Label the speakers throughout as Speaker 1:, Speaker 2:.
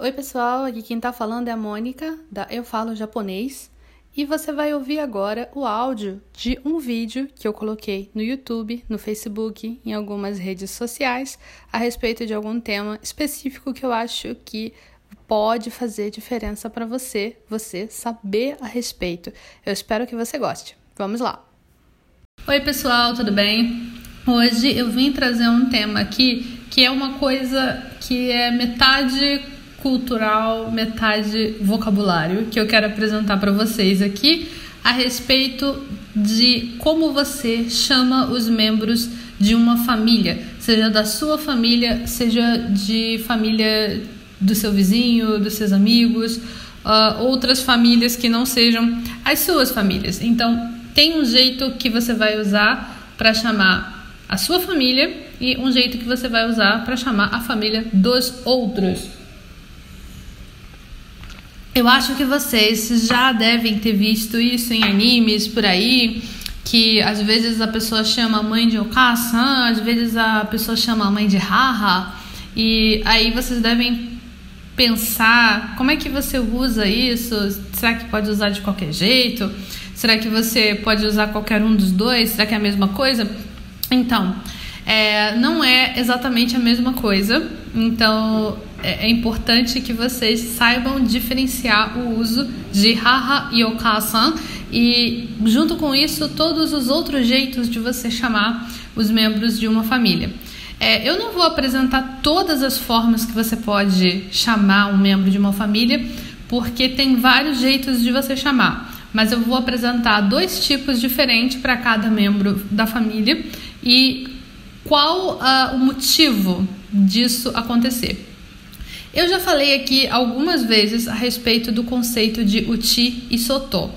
Speaker 1: Oi, pessoal, aqui quem tá falando é a Mônica, da Eu Falo Japonês, e você vai ouvir agora o áudio de um vídeo que eu coloquei no YouTube, no Facebook, em algumas redes sociais, a respeito de algum tema específico que eu acho que pode fazer diferença para você, você saber a respeito. Eu espero que você goste. Vamos lá. Oi, pessoal, tudo bem? Hoje eu vim trazer um tema aqui que é uma coisa que é metade cultural, metade vocabulário, que eu quero apresentar para vocês aqui a respeito de como você chama os membros de uma família, seja da sua família, seja de família do seu vizinho, dos seus amigos, uh, outras famílias que não sejam as suas famílias. Então, tem um jeito que você vai usar para chamar a sua família e um jeito que você vai usar para chamar a família dos outros. Eu acho que vocês já devem ter visto isso em animes por aí, que às vezes a pessoa chama a mãe de Okasan, às vezes a pessoa chama a mãe de Haha, e aí vocês devem pensar como é que você usa isso? Será que pode usar de qualquer jeito? Será que você pode usar qualquer um dos dois? Será que é a mesma coisa? Então, é, não é exatamente a mesma coisa. Então, é, é, importante que vocês saibam diferenciar o uso de haha e okasan e, junto com isso, todos os outros jeitos de você chamar os membros de uma família. É, eu não vou apresentar todas as formas que você pode chamar um membro de uma família, porque tem vários jeitos de você chamar mas eu vou apresentar dois tipos diferentes para cada membro da família e qual uh, o motivo disso acontecer. Eu já falei aqui algumas vezes a respeito do conceito de uchi e soto.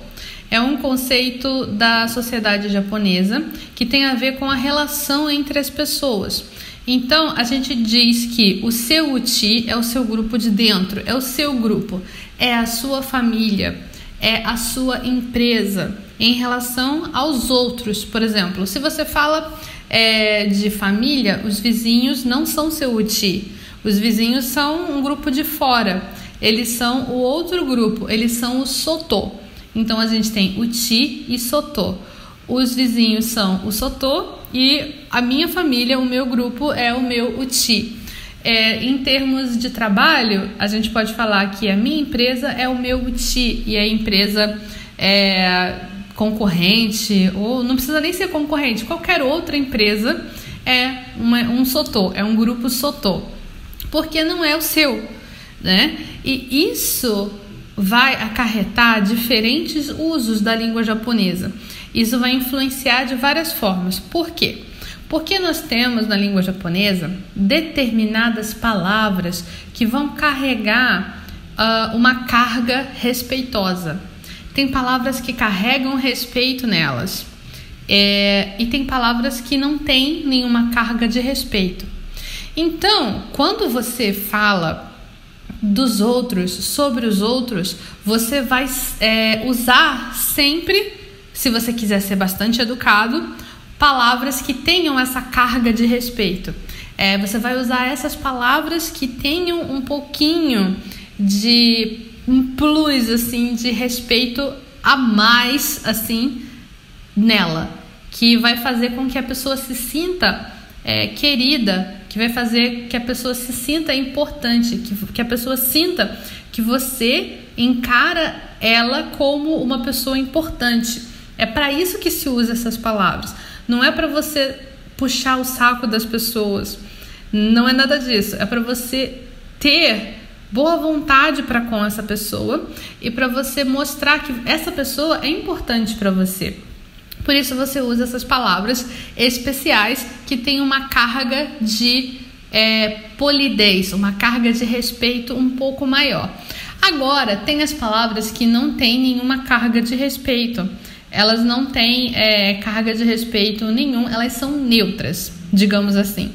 Speaker 1: É um conceito da sociedade japonesa que tem a ver com a relação entre as pessoas. Então, a gente diz que o seu uchi é o seu grupo de dentro, é o seu grupo, é a sua família, é a sua empresa em relação aos outros. Por exemplo, se você fala é, de família, os vizinhos não são seu uti. Os vizinhos são um grupo de fora. Eles são o outro grupo, eles são o sotô. Então a gente tem uti e sotô. Os vizinhos são o sotô e a minha família, o meu grupo é o meu uti. É, em termos de trabalho, a gente pode falar que a minha empresa é o meu uti e a empresa é, concorrente, ou não precisa nem ser concorrente, qualquer outra empresa é uma, um sotô, é um grupo sotô, porque não é o seu, né? E isso vai acarretar diferentes usos da língua japonesa. Isso vai influenciar de várias formas. Por quê? Porque nós temos na língua japonesa determinadas palavras que vão carregar uh, uma carga respeitosa. Tem palavras que carregam respeito nelas. É, e tem palavras que não têm nenhuma carga de respeito. Então, quando você fala dos outros, sobre os outros, você vai é, usar sempre, se você quiser ser bastante educado, palavras que tenham essa carga de respeito. É, você vai usar essas palavras que tenham um pouquinho de um plus assim de respeito a mais assim nela, que vai fazer com que a pessoa se sinta é, querida, que vai fazer que a pessoa se sinta importante, que, que a pessoa sinta que você encara ela como uma pessoa importante. É para isso que se usa essas palavras. Não é para você puxar o saco das pessoas. Não é nada disso. É para você ter boa vontade para com essa pessoa e para você mostrar que essa pessoa é importante para você. Por isso você usa essas palavras especiais que têm uma carga de é, polidez, uma carga de respeito um pouco maior. Agora, tem as palavras que não têm nenhuma carga de respeito. Elas não têm é, carga de respeito nenhum, elas são neutras, digamos assim.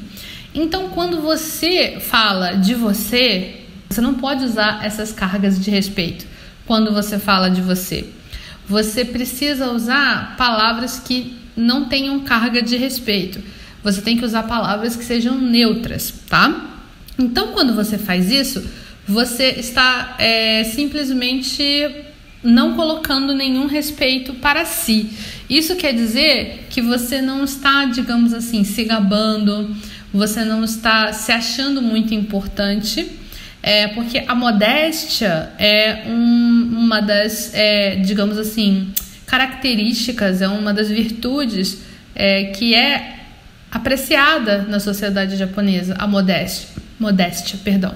Speaker 1: Então, quando você fala de você, você não pode usar essas cargas de respeito quando você fala de você. Você precisa usar palavras que não tenham carga de respeito. Você tem que usar palavras que sejam neutras, tá? Então, quando você faz isso, você está é, simplesmente não colocando nenhum respeito para si. Isso quer dizer que você não está, digamos assim, se gabando, você não está se achando muito importante, é, porque a modéstia é um, uma das, é, digamos assim, características, é uma das virtudes é, que é apreciada na sociedade japonesa, a modéstia, modéstia, perdão.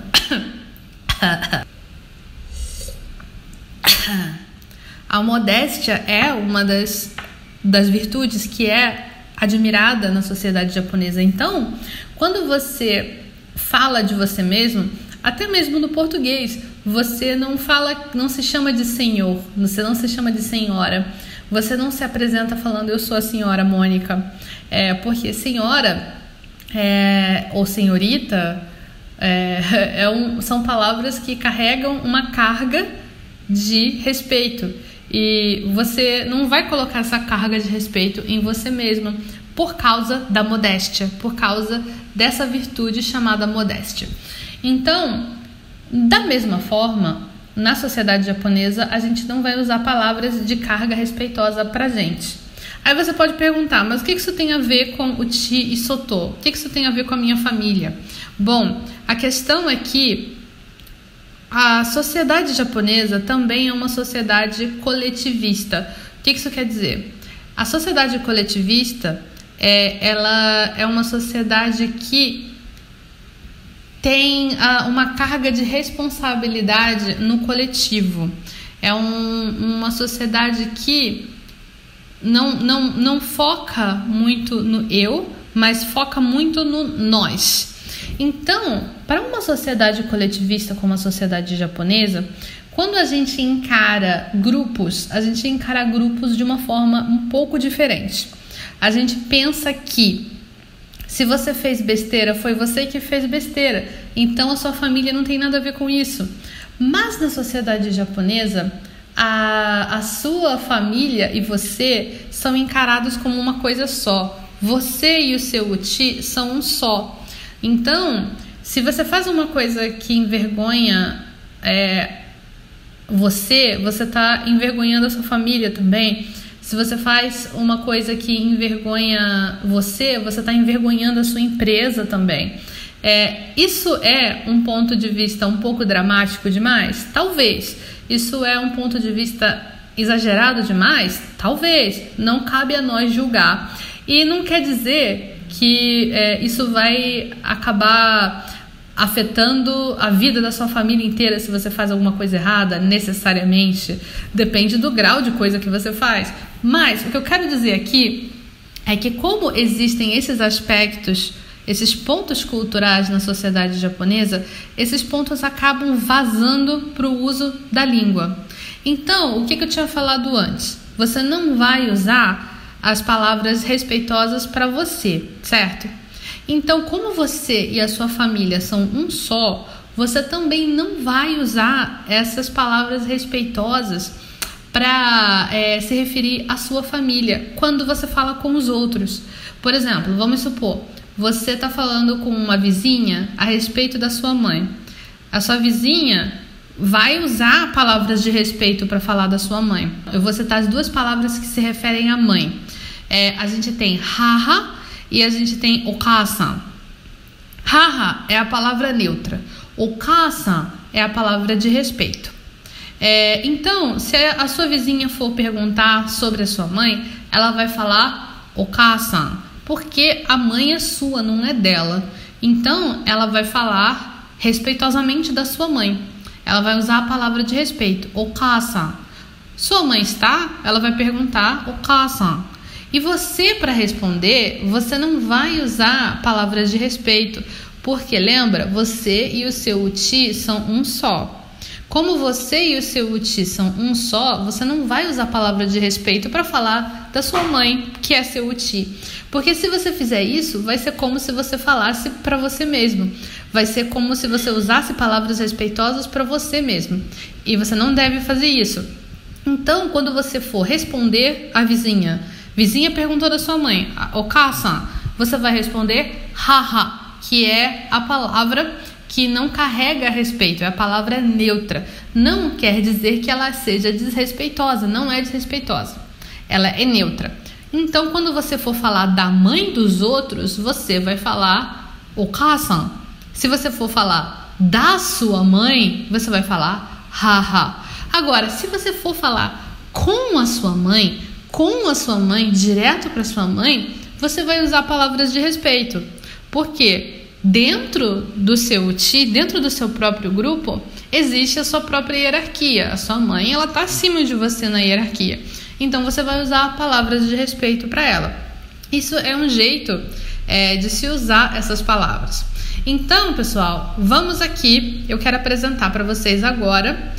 Speaker 1: A modéstia é uma das, das virtudes que é admirada na sociedade japonesa. Então, quando você fala de você mesmo, até mesmo no português, você não fala, não se chama de senhor, você não se chama de senhora. Você não se apresenta falando eu sou a senhora Mônica, é, porque senhora é, ou senhorita é, é um, são palavras que carregam uma carga de respeito e você não vai colocar essa carga de respeito em você mesma por causa da modéstia, por causa dessa virtude chamada modéstia. Então, da mesma forma, na sociedade japonesa, a gente não vai usar palavras de carga respeitosa pra gente. Aí você pode perguntar, mas o que isso tem a ver com o Chi e Soto? O que isso tem a ver com a minha família? Bom, a questão é que a sociedade japonesa também é uma sociedade coletivista. O que isso quer dizer? A sociedade coletivista é, ela é uma sociedade que tem uh, uma carga de responsabilidade no coletivo. É um, uma sociedade que não, não, não foca muito no eu, mas foca muito no nós. Então, para uma sociedade coletivista como a sociedade japonesa, quando a gente encara grupos, a gente encara grupos de uma forma um pouco diferente. A gente pensa que se você fez besteira, foi você que fez besteira. Então a sua família não tem nada a ver com isso. Mas na sociedade japonesa, a, a sua família e você são encarados como uma coisa só. Você e o seu uchi são um só. Então, se você faz uma coisa que envergonha é, você, você está envergonhando a sua família também. Se você faz uma coisa que envergonha você, você está envergonhando a sua empresa também. É, isso é um ponto de vista um pouco dramático demais? Talvez. Isso é um ponto de vista exagerado demais? Talvez. Não cabe a nós julgar. E não quer dizer que é, isso vai acabar afetando a vida da sua família inteira se você faz alguma coisa errada, necessariamente. Depende do grau de coisa que você faz. Mas o que eu quero dizer aqui é que, como existem esses aspectos, esses pontos culturais na sociedade japonesa, esses pontos acabam vazando para o uso da língua. Então, o que, que eu tinha falado antes? Você não vai usar as palavras respeitosas para você, certo? Então, como você e a sua família são um só, você também não vai usar essas palavras respeitosas para é, se referir à sua família quando você fala com os outros. Por exemplo, vamos supor, você está falando com uma vizinha a respeito da sua mãe. A sua vizinha vai usar palavras de respeito para falar da sua mãe. Eu vou citar as duas palavras que se referem à mãe. É, a gente tem haha e a gente tem okasan. Haha é a palavra neutra. Okasan é a palavra de respeito. É, então, se a sua vizinha for perguntar sobre a sua mãe, ela vai falar okasan, porque a mãe é sua, não é dela. Então, ela vai falar respeitosamente da sua mãe. Ela vai usar a palavra de respeito, okasan. Sua mãe está? Ela vai perguntar okasan. E você, para responder, você não vai usar palavras de respeito, porque lembra, você e o seu uti são um só. Como você e o seu uti são um só, você não vai usar palavras de respeito para falar da sua mãe, que é seu uti. Porque se você fizer isso, vai ser como se você falasse para você mesmo. Vai ser como se você usasse palavras respeitosas para você mesmo. E você não deve fazer isso. Então, quando você for responder à vizinha, Vizinha perguntou da sua mãe, Okasan, você vai responder haha, que é a palavra que não carrega respeito, a palavra é neutra. Não quer dizer que ela seja desrespeitosa, não é desrespeitosa. Ela é neutra. Então, quando você for falar da mãe dos outros, você vai falar o kasan. Se você for falar da sua mãe, você vai falar haha. Agora, se você for falar com a sua mãe, com a sua mãe, direto para sua mãe, você vai usar palavras de respeito. Porque dentro do seu ti, dentro do seu próprio grupo, existe a sua própria hierarquia. A sua mãe, ela está acima de você na hierarquia. Então você vai usar palavras de respeito para ela. Isso é um jeito é, de se usar essas palavras. Então, pessoal, vamos aqui. Eu quero apresentar para vocês agora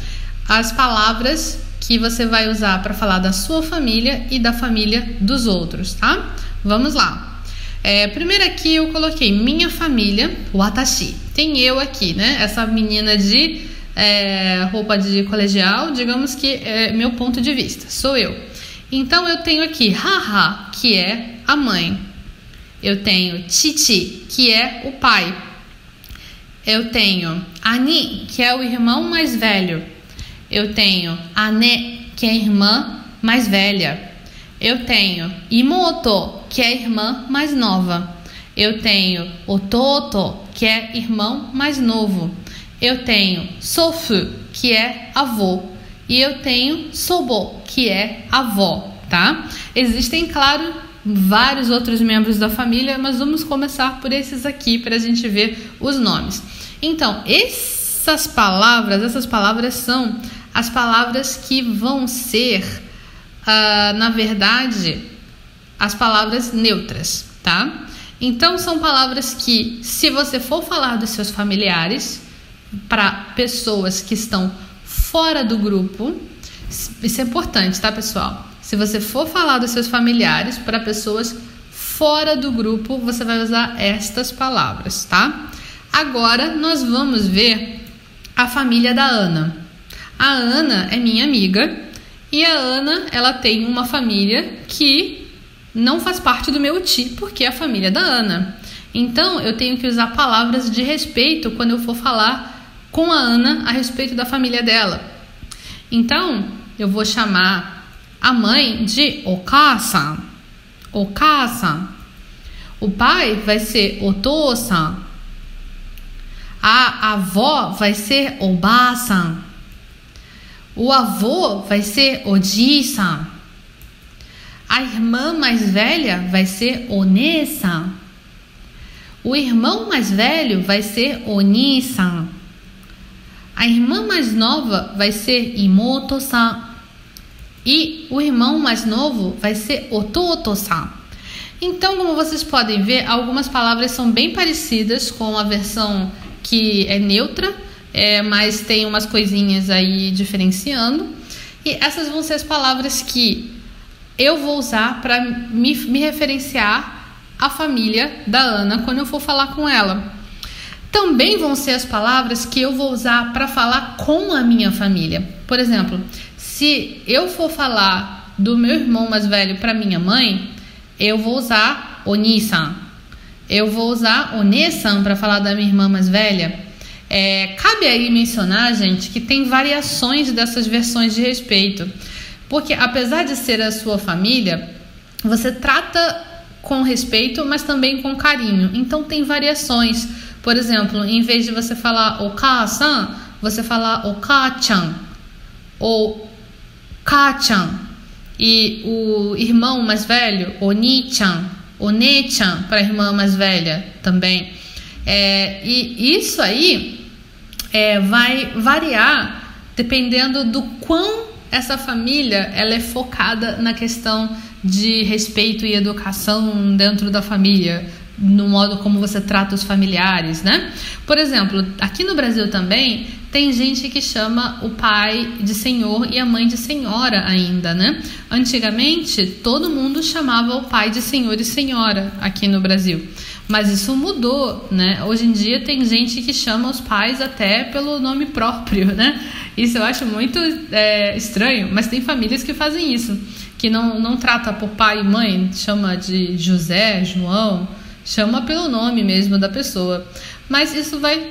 Speaker 1: as palavras que você vai usar para falar da sua família e da família dos outros, tá? Vamos lá. É, primeiro aqui eu coloquei minha família, watashi. Tem eu aqui, né? Essa menina de é, roupa de colegial, digamos que é meu ponto de vista, sou eu. Então eu tenho aqui haha, que é a mãe. Eu tenho titi, que é o pai. Eu tenho ani, que é o irmão mais velho. Eu tenho ane, que é a irmã mais velha. Eu tenho imoto, que é a irmã mais nova. Eu tenho ototo, que é irmão mais novo. Eu tenho sofu, que é avô. E eu tenho sobo, que é avó, tá? Existem, claro, vários outros membros da família, mas vamos começar por esses aqui para a gente ver os nomes. Então, essas palavras, essas palavras são as palavras que vão ser, uh, na verdade, as palavras neutras, tá? Então, são palavras que, se você for falar dos seus familiares, para pessoas que estão fora do grupo. Isso é importante, tá, pessoal? Se você for falar dos seus familiares para pessoas fora do grupo, você vai usar estas palavras, tá? Agora nós vamos ver a família da Ana. A Ana é minha amiga e a Ana, ela tem uma família que não faz parte do meu ti, porque é a família da Ana. Então, eu tenho que usar palavras de respeito quando eu for falar com a Ana a respeito da família dela. Então, eu vou chamar a mãe de Okasa. Okasa. O pai vai ser Otosan. A avó vai ser Obasan. O avô vai ser Ojisan. A irmã mais velha vai ser Onesan. O irmão mais velho vai ser Onisan. A irmã mais nova vai ser Imoto-san. E o irmão mais novo vai ser Ototo-san. Então, como vocês podem ver, algumas palavras são bem parecidas com a versão que é neutra, é, mas tem umas coisinhas aí diferenciando. E essas vão ser as palavras que eu vou usar para me, me referenciar à família da Ana quando eu for falar com ela também vão ser as palavras que eu vou usar para falar com a minha família. Por exemplo, se eu for falar do meu irmão mais velho para minha mãe, eu vou usar Onisan. Eu vou usar Onesan para falar da minha irmã mais velha. É, cabe aí mencionar, gente, que tem variações dessas versões de respeito. Porque apesar de ser a sua família, você trata com respeito, mas também com carinho. Então tem variações. Por exemplo, em vez de você falar o ka-san, você fala o ka-chan ou ka-chan. E o irmão mais velho, o ni-chan, o ne-chan para a irmã mais velha também. É, e isso aí é, vai variar dependendo do quão essa família ela é focada na questão de respeito e educação dentro da família no modo como você trata os familiares, né? Por exemplo, aqui no Brasil também tem gente que chama o pai de senhor e a mãe de senhora ainda, né? Antigamente, todo mundo chamava o pai de senhor e senhora aqui no Brasil. Mas isso mudou, né? Hoje em dia tem gente que chama os pais até pelo nome próprio, né? Isso eu acho muito é, estranho, mas tem famílias que fazem isso, que não, não trata por pai e mãe, chama de José, João, chama pelo nome mesmo da pessoa. Mas isso vai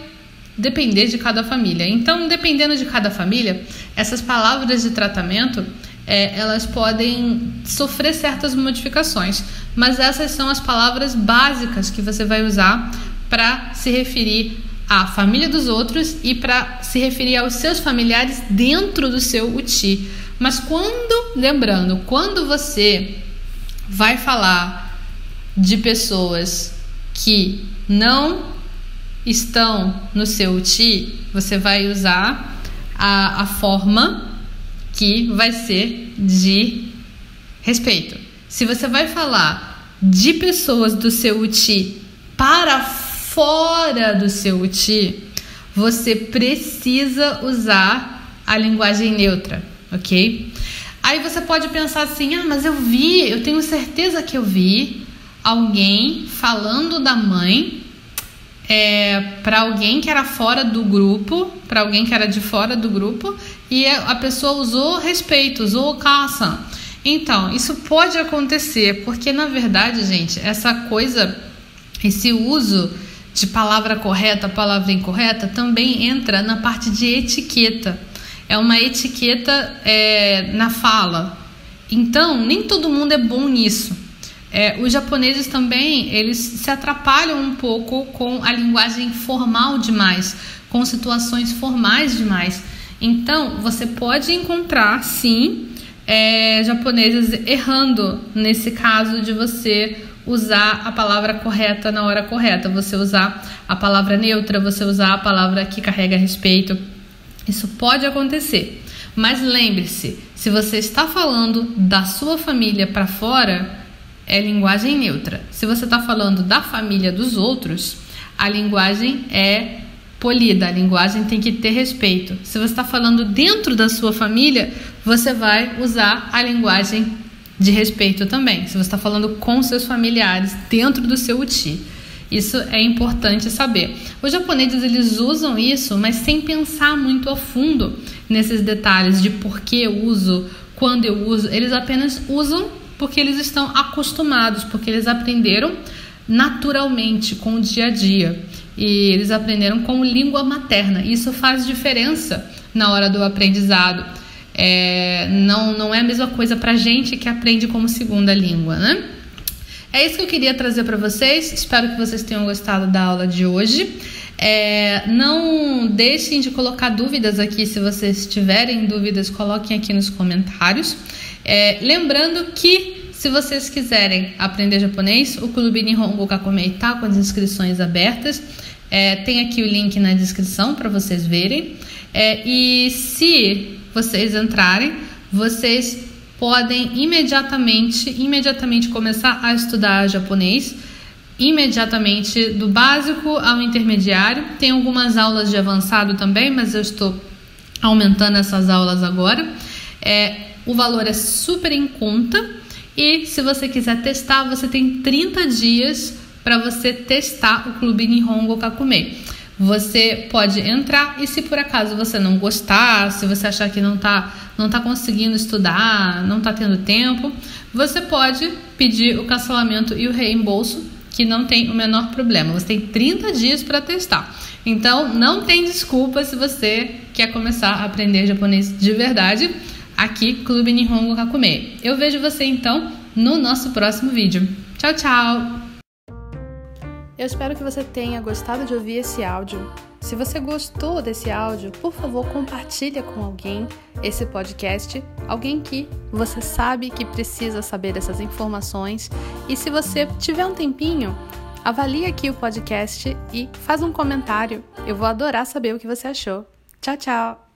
Speaker 1: depender de cada família. Então, dependendo de cada família, essas palavras de tratamento é, elas podem sofrer certas modificações, mas essas são as palavras básicas que você vai usar para se referir à família dos outros e para se referir aos seus familiares dentro do seu UTI. Mas quando, lembrando, quando você vai falar de pessoas que não estão no seu UTI, você vai usar a, a forma que vai ser de respeito. Se você vai falar de pessoas do seu UTI para fora do seu UTI, você precisa usar a linguagem neutra, ok? Aí você pode pensar assim: ah, mas eu vi, eu tenho certeza que eu vi alguém falando da mãe é, para alguém que era fora do grupo, para alguém que era de fora do grupo, e a pessoa usou respeito, usou caça. Então, isso pode acontecer, porque na verdade, gente, essa coisa, esse uso de palavra correta, palavra incorreta, também entra na parte de etiqueta. É uma etiqueta é, na fala. Então, nem todo mundo é bom nisso. É, os japoneses também eles se atrapalham um pouco com a linguagem formal demais, com situações formais demais. Então você pode encontrar sim é, japoneses errando nesse caso de você usar a palavra correta na hora correta, você usar a palavra neutra, você usar a palavra que carrega respeito. Isso pode acontecer. Mas lembre-se, se você está falando da sua família para fora, é linguagem neutra. Se você está falando da família dos outros, a linguagem é polida, a linguagem tem que ter respeito. Se você está falando dentro da sua família, você vai usar a linguagem de respeito também. Se você está falando com seus familiares dentro do seu uti. Isso é importante saber. Os japoneses eles usam isso, mas sem pensar muito a fundo nesses detalhes de por que eu uso, quando eu uso. Eles apenas usam porque eles estão acostumados, porque eles aprenderam naturalmente com o dia a dia e eles aprenderam como língua materna. Isso faz diferença na hora do aprendizado. É, não, não é a mesma coisa para gente que aprende como segunda língua, né? É isso que eu queria trazer para vocês. Espero que vocês tenham gostado da aula de hoje. É, não deixem de colocar dúvidas aqui. Se vocês tiverem dúvidas, coloquem aqui nos comentários. É, lembrando que se vocês quiserem aprender japonês, o Clube Nihongo Kakumei está com as inscrições abertas. É, tem aqui o link na descrição para vocês verem. É, e se vocês entrarem, vocês podem imediatamente, imediatamente começar a estudar japonês, imediatamente do básico ao intermediário. Tem algumas aulas de avançado também, mas eu estou aumentando essas aulas agora. É, o valor é super em conta e se você quiser testar, você tem 30 dias para você testar o Clube Nihongo Kakume. Você pode entrar e se por acaso você não gostar, se você achar que não está não tá conseguindo estudar, não está tendo tempo, você pode pedir o cancelamento e o reembolso, que não tem o menor problema. Você tem 30 dias para testar. Então, não tem desculpa se você quer começar a aprender japonês de verdade aqui Clube Nihongo Kakume. Eu vejo você então no nosso próximo vídeo. Tchau, tchau! Eu espero que você tenha gostado de ouvir esse áudio. Se você gostou desse áudio, por favor, compartilha com alguém esse podcast, alguém que você sabe que precisa saber dessas informações. E se você tiver um tempinho, avalie aqui o podcast e faz um comentário. Eu vou adorar saber o que você achou. Tchau, tchau!